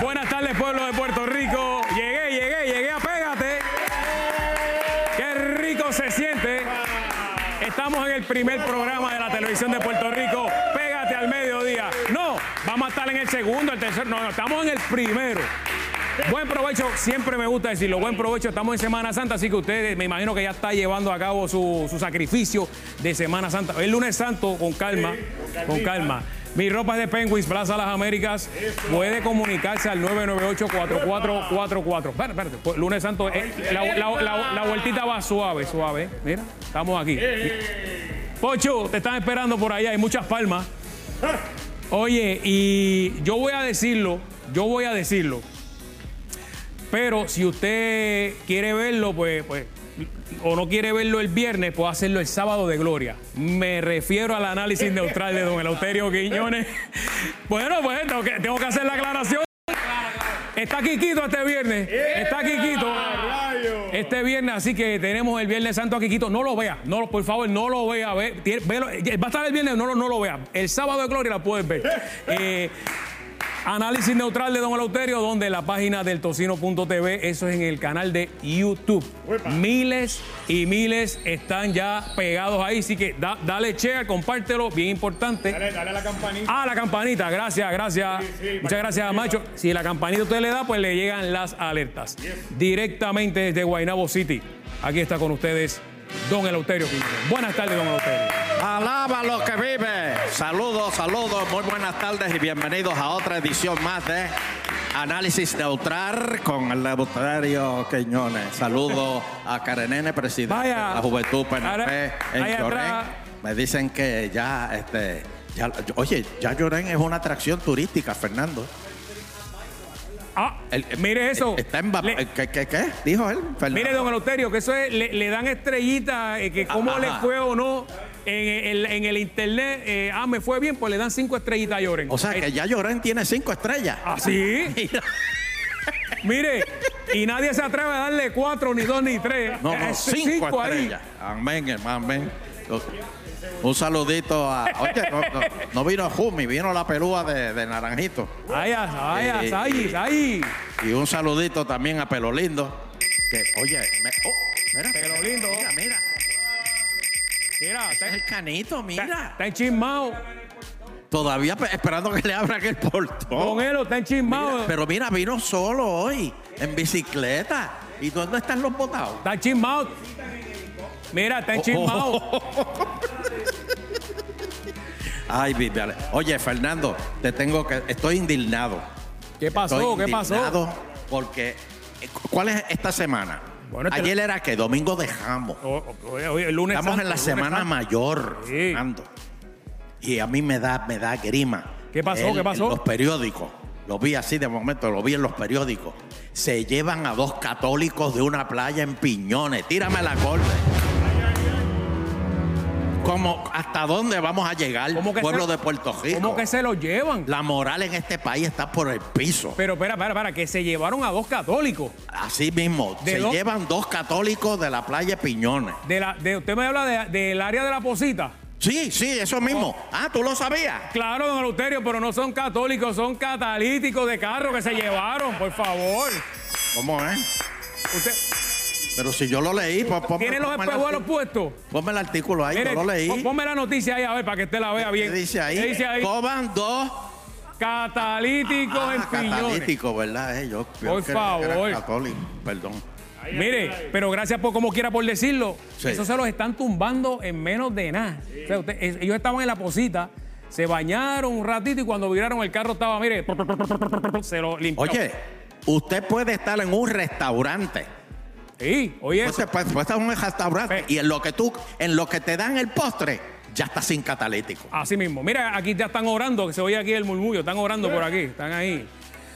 Buenas tardes, pueblo de Puerto Rico. Llegué, llegué, llegué a Pégate. Qué rico se siente. Estamos en el primer programa de la televisión de Puerto Rico. Pégate al mediodía. No, vamos a estar en el segundo, el tercero. No, no, estamos en el primero. Buen provecho, siempre me gusta decirlo, buen provecho, estamos en Semana Santa, así que usted me imagino que ya está llevando a cabo su, su sacrificio de Semana Santa. El lunes santo, con calma, con calma. Mi ropa es de Penguins, Plaza Las Américas. Puede comunicarse al 998-4444. Espérate, pues, Lunes Santo, eh, la, la- la- la vueltita va suave, suave. Mira, estamos aquí. Pocho, te están esperando por allá, hay muchas palmas. Oye, y yo voy a decirlo, yo voy a decirlo. Pero si usted quiere verlo, pues, pues, o no quiere verlo el viernes, puede hacerlo el sábado de gloria. Me refiero al análisis neutral de don Eleuterio Quiñones. Bueno, pues tengo que, tengo que hacer la aclaración. Está Quiquito este viernes. Está Quiquito. Este viernes, así que tenemos el Viernes Santo a Quiquito. No lo vea, no, por favor, no lo vea. Ve, tiene- velo. va a estar el viernes, no, no lo vea. El sábado de gloria la puedes ver. Eh, Análisis neutral de Don Eleuterio, donde la página del tocino.tv, eso es en el canal de YouTube. Miles y miles están ya pegados ahí, así que da- dale share, compártelo, bien importante. Dale, dale a la campanita. Ah, la campanita, gracias, gracias. Muchas gracias, Macho. Si la campanita usted le da, pues le llegan las alertas. Directamente desde Guaynabo City. Aquí está con ustedes Don Eleuterio. Buenas tardes, Don Eleuterio. Alaba lo que vive. Saludos, saludos, muy buenas tardes y bienvenidos a otra edición más de Análisis Neutral con el Eleuterio Quiñones. Saludos a Karenene, presidente Vaya. de la Juventud PNP Ahora, en Llorén. Me dicen que ya, este, ya- oye, ya Llorén es una atracción turística, Fernando. Ah, El- mire eso. Está en... Le- ¿Qué, qué, qué? Dijo él, Fernando. Mire, don Eleuterio, que eso es, le, le dan estrellitas, eh, que cómo Ajá. le fue o no en, el- en el internet. eh, ah, me fue bien, pues le dan cinco estrellitas a Lloren. O sea, que ya Llorén tiene cinco estrellas. ¿Ah, sí? Mire, y nadie se atreve a darle cuatro, ni dos, ni tres. No, no, Eh, cinco, ahí. estrellas. Amén, hermano, amén. Un saludito a. Oye, no, no, no vino Jumi, vino la pelúa de, de Naranjito. Vaya, Eh, ahí, ahí. Y un saludito también a Pelo Lindo. Que, oye, me- oh, mira, Pelo Lindo. Mira, mira. Mira, está, Es el canito, está, mira. está enchismado. Todavía pe- esperando que le abran el portón. Con él está enchismado. Mira, pero mira, vino solo hoy, en bicicleta. ¿Y dónde están los botados? Está enchismado. Mira, Oh, está enchismado. Ay, vi- vale. Oye, Fernando, te tengo que. Estoy indignado. ¿Qué pasó? Estoy ¿Qué pasó? Porque, ¿cuál es esta semana? Bueno, este- Ayer era que domingo dejamos. O- o- o- el lunes Estamos santo, en la semana santo. mayor, Sí. Fernando. Y a mí me da, me da grima. ¿Qué pasó? El- ¿Qué pasó? en los periódicos. Lo vi así de momento, lo vi en los periódicos. Se llevan a dos católicos de una playa en Piñones. Tírame la corte. ¿Cómo, ¿Hasta dónde vamos a llegar, ¿Cómo que pueblo se- de Puerto Rico? ¿Cómo que se lo llevan? La moral en este país está por el piso. Pero espera, espera, espera, que se llevaron a dos católicos. Así mismo, ¿De se llevan dos católicos de la playa Piñones. De la, de, usted me habla de- del área de la posita. Sí, sí, eso mismo. Ah, ¿tú lo sabías? Claro, don Eleuterio, pero no son católicos, son catalíticos de carro que se llevaron, por favor. ¿Cómo es? Usted Pero si yo lo leí, pues ponme, tiene los espejuelos puestos. ponme el artículo ahí, Mire, yo lo leí. pon- ponme la noticia ahí a ver para que usted la vea ¿Qué bien. dice ahí? ¿Qué dice ahí? Coban dos Catalíticos ah, en catalíticos, ¿verdad? Eh, yo, Por favor. católicos, perdón. Mire, pero gracias por como quiera por decirlo. Sí. Eso se los están tumbando en menos de nada. O sea, usted- ellos estaban en la posita, se bañaron un ratito y cuando viraron el carro estaba, mire, se lo limpió. Oye, usted puede estar en un restaurante. Sí, oye, Usted puede, puede estar en un restaurante Pe- y en lo que tú, en lo que te dan el postre, ya está sin catalítico. así mismo. Mira, aquí ya están orando, que se oye aquí el murmullo, están orando por aquí, están ahí.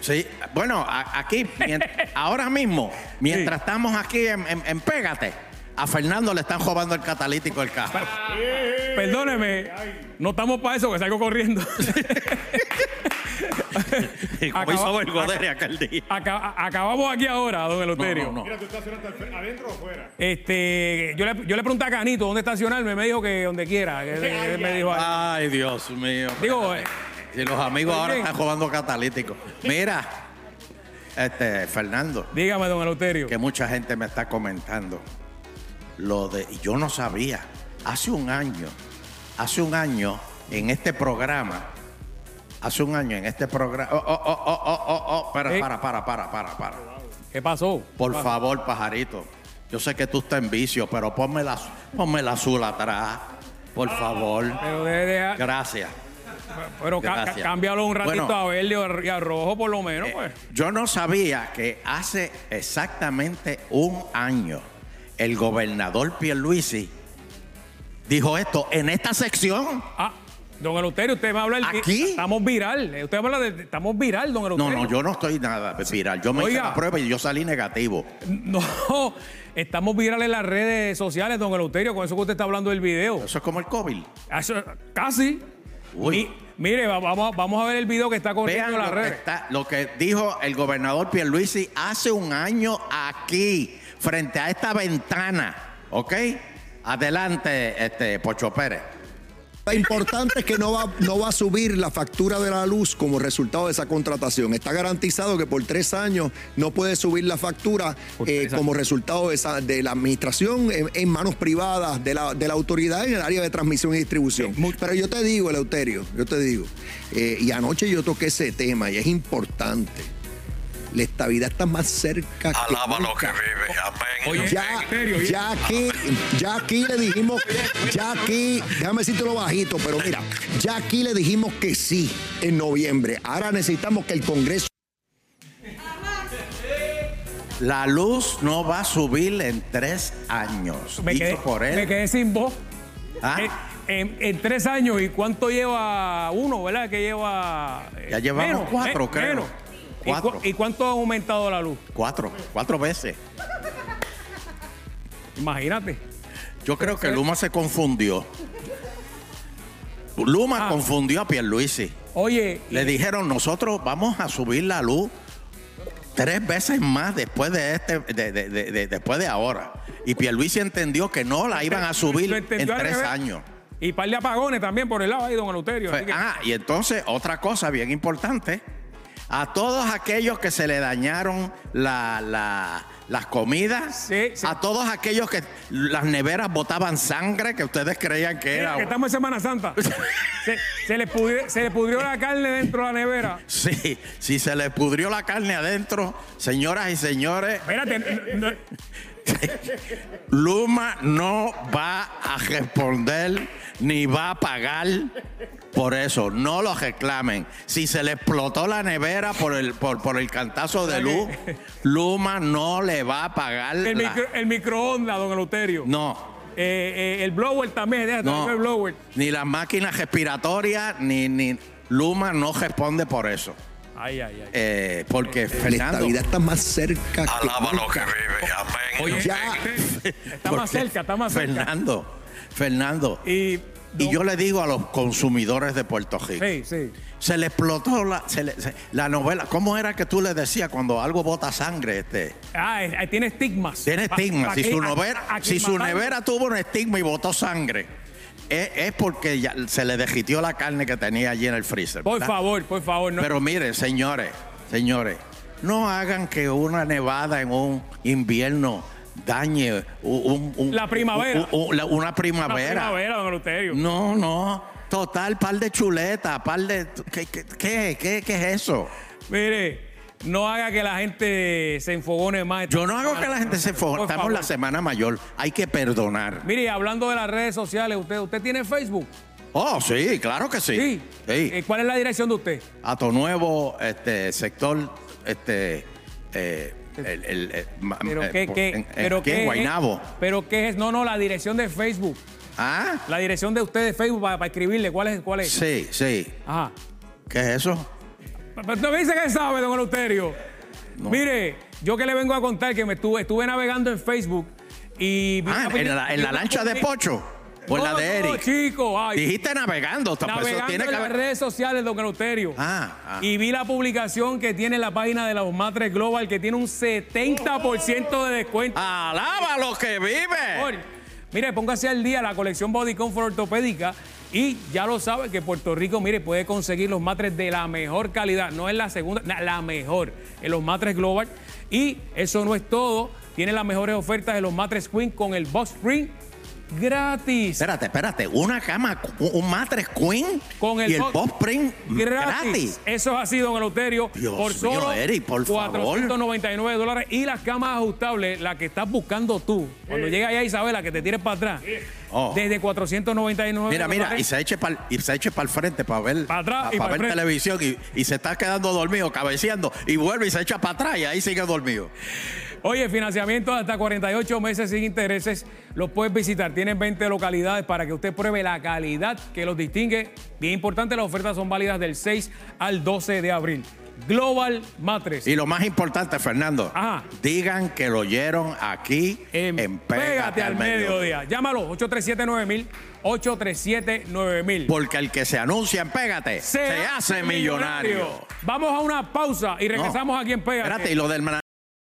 Sí, bueno, a- aquí, ahora mismo, mientras estamos aquí en, en- en Pégate, a Fernando le están robando el catalítico del carro. Perdóneme, no estamos para eso, que salgo corriendo. Y como Acaba- hizo el Godere aquel día. Acá- acabamos aquí ahora, don Eloterio. No, no, no. Mira, tú estacionaste adentro o afuera. Este, yo le, yo le pregunté a Canito dónde estacionarme, me dijo que donde quiera. que- que- me dijo, Ay, Dios mío. digo, eh, Si los amigos ahora están jugando catalítico. Mira, este, Fernando, Dígame, don Eleuterio. que mucha gente me está comentando. Lo de, y yo no sabía. Hace un año, hace un año, en este programa, hace un año en este programa. Oh, oh, oh, oh, oh, oh, oh, para, Eh. para, para, para, para, para. ¿Qué pasó? Por Ah, favor, pajarito. Yo sé que tú estás en vicio, pero ponme la, ponme la azul atrás. Por favor. Pero, de- de- Gracias. pero ca- Gracias. cámbialo un ratito Bueno. a verde y a rojo, por lo menos, pues. Yo no sabía que hace exactamente un año el gobernador Pierluisi dijo esto en esta sección. Ah, don Eleuterio, usted me habla del. ¿Aquí? Estamos viral. Eh, Usted me habla de. Estamos viral, don No, Eleuterio. no, yo no estoy nada viral. Yo me hice Oiga. la prueba y yo salí negativo. No, estamos virales en las redes sociales, don Eleuterio, con eso que usted está hablando del video. Eso es como el COVID. Eso- casi. Uy. Mi- mire, va- vamos, a- vamos a ver el video que está corriendo en las redes. está- lo que dijo el gobernador Pierluisi hace un año aquí, frente a esta ventana. ¿Ok? Adelante, este, Pocho Pérez. Lo importante es que no va, no va a subir la factura de la luz como resultado de esa contratación. Está garantizado que por tres años no puede subir la factura eh, como resultado de, esa, de la administración en, en manos privadas de la, de la autoridad en el área de transmisión y distribución. Pero yo te digo, Eleuterio, yo te digo, eh, y anoche yo toqué ese tema y es importante. La estabilidad está más cerca que Alaba lo que nunca. vive. Amén. Oye, Ya, ya aquí, ya aquí le dijimos, ya aquí, déjame decírtelo bajito, pero mira, ya aquí le dijimos que sí en noviembre. Ahora necesitamos que el Congreso La luz no va a subir en tres años. me, dicho quedé, por él. me quedé sin voz. ¿Ah? Eh, En, en tres años, ¿y cuánto lleva uno, verdad? Que lleva. eh, Ya llevamos cuatro, creo. menos. ¿Y, Cuatro. cu- ¿Y cuánto ha aumentado la luz? Cuatro, cuatro veces. Imagínate. Yo creo que Luma se confundió. Luma Ah. confundió a Pierluisi. Oye, Le dijeron, nosotros vamos a subir la luz tres veces más después de este, de, de- de- de- después de ahora. Y Pierluisi entendió que no la iban a subir en tres años. Y par de apagones también por el lado ahí, don Eleuterio. que- Ah, y entonces otra cosa bien importante, a todos aquellos que se le dañaron la- la- las comidas, Sí, sí. a todos aquellos que las neveras botaban sangre, que ustedes creían que era... que estamos en Semana Santa. se, se le pudrió, se le pudrió la carne dentro de la nevera. Sí, si se le pudrió la carne adentro, señoras y señores, Espérate, no- Luma no va a responder ni va a pagar por eso. No lo reclamen. Si se le explotó la nevera por el, por, por el cantazo de luz, Luma no le va a pagar. el, la- micro- el microondas, don Eleuterio. No, Eh, eh, el blower también, déjate no. el blower. Ni las máquinas respiratorias, ni, ni Luma no responde por eso. Ay, ay, ay. Eh, porque la Fernando. estabilidad está más cerca que Alaba lo que vive. Amén. Oye, ya- este- está más cerca, está más cerca. Fernando, Fernando. Y, Y yo le digo a los consumidores de Puerto Rico, Sí, sí. se le explotó la, se le- se- la novela. ¿Cómo era que tú le decías cuando algo bota sangre? Este? Ah, eh, tiene estigmas. Tiene Pa- estigma. pa- Si su, a- nevera, aquí si su nevera tuvo un estigma y botó sangre, es, es porque ya se le derritió la carne que tenía allí en el freezer. Por favor, por favor. No. Pero miren, señores, señores, no hagan que una nevada en un invierno dañe un- un- La primavera. un- un- la- una primavera. primavera, don Eleuterio. No, no. Total, par de chuletas, par de. ¿Qué, qué, qué, qué- qué es eso? Mire, no haga que la gente se enfogone más. Yo no hago que la gente se foje. Estamos en la semana mayor. Hay que perdonar. Mire, hablando de las redes sociales, ¿usted, usted tiene Facebook? Oh, sí, claro que sí. Sí. Sí. Eh, ¿Cuál es la dirección de usted? Ato Nuevo, este, sector, este. eh, el, el- eh, Pero eh, qué, por- qué, en- pero qué es- Guaynabo. Pero qué es, no, no, la dirección de Facebook. Ah, La dirección de usted de Facebook para, para escribirle, ¿cuál es? ¿Cuál es? sí, sí. Ajá. ¿Qué es eso? Me dice que sabe, don Eleuterio. Mire, yo que le vengo a contar que me estuve, estuve navegando en Facebook y... vi Ah, en la, en la lancha de Pocho. O en la No, de no, Eric. chico, ay. Dijiste navegando. pues Navegando tiene en que las redes sociales, don Eleuterio. Ah, ah. Y vi la publicación que tiene la página de los Matres Global que tiene un 70% de descuento. Alaba lo que vive. Por- Mire, póngase al día la colección Body Comfort ortopédica Y ya lo sabe que Puerto Rico, mire, puede conseguir los matres de la mejor calidad. No es la segunda, la mejor. En los matres Global. Y eso no es todo. Tiene las mejores ofertas de los matres Queen con el Box Spring gratis. Espérate, espérate. Una cama, un mattress queen Con el y el Bob Spring gratis. gratis. Eso ha sido, don Eleuterio, Dios por mío, solo Eric, por favor. 499 dólares. Y las camas ajustables, la que estás buscando tú. Cuando llega allá Isabela, que te tires para atrás. Oh. Desde 499 Mira, mira, y dólares. se eche para y se eche para el frente para ver, Pa' atrás pa- y pa' pa'l ver frente. televisión y, y se está quedando dormido, cabeceando y vuelve y se echa para atrás y ahí sigue dormido. Oye, financiamiento hasta 48 meses sin intereses. Los puedes visitar. Tienen 20 localidades para que usted pruebe la calidad que los distingue. Bien importante, las ofertas son válidas del 6 al 12 de abril. Global Matres. Y lo más importante, Fernando, Ajá. digan que lo oyeron aquí en, Pégate al mediodía. Llámalo, 837-9000, 837-9000. Porque el que se anuncia en Pégate se, hace millonario. Vamos a una pausa y regresamos aquí en Pégate. Espérate, y lo del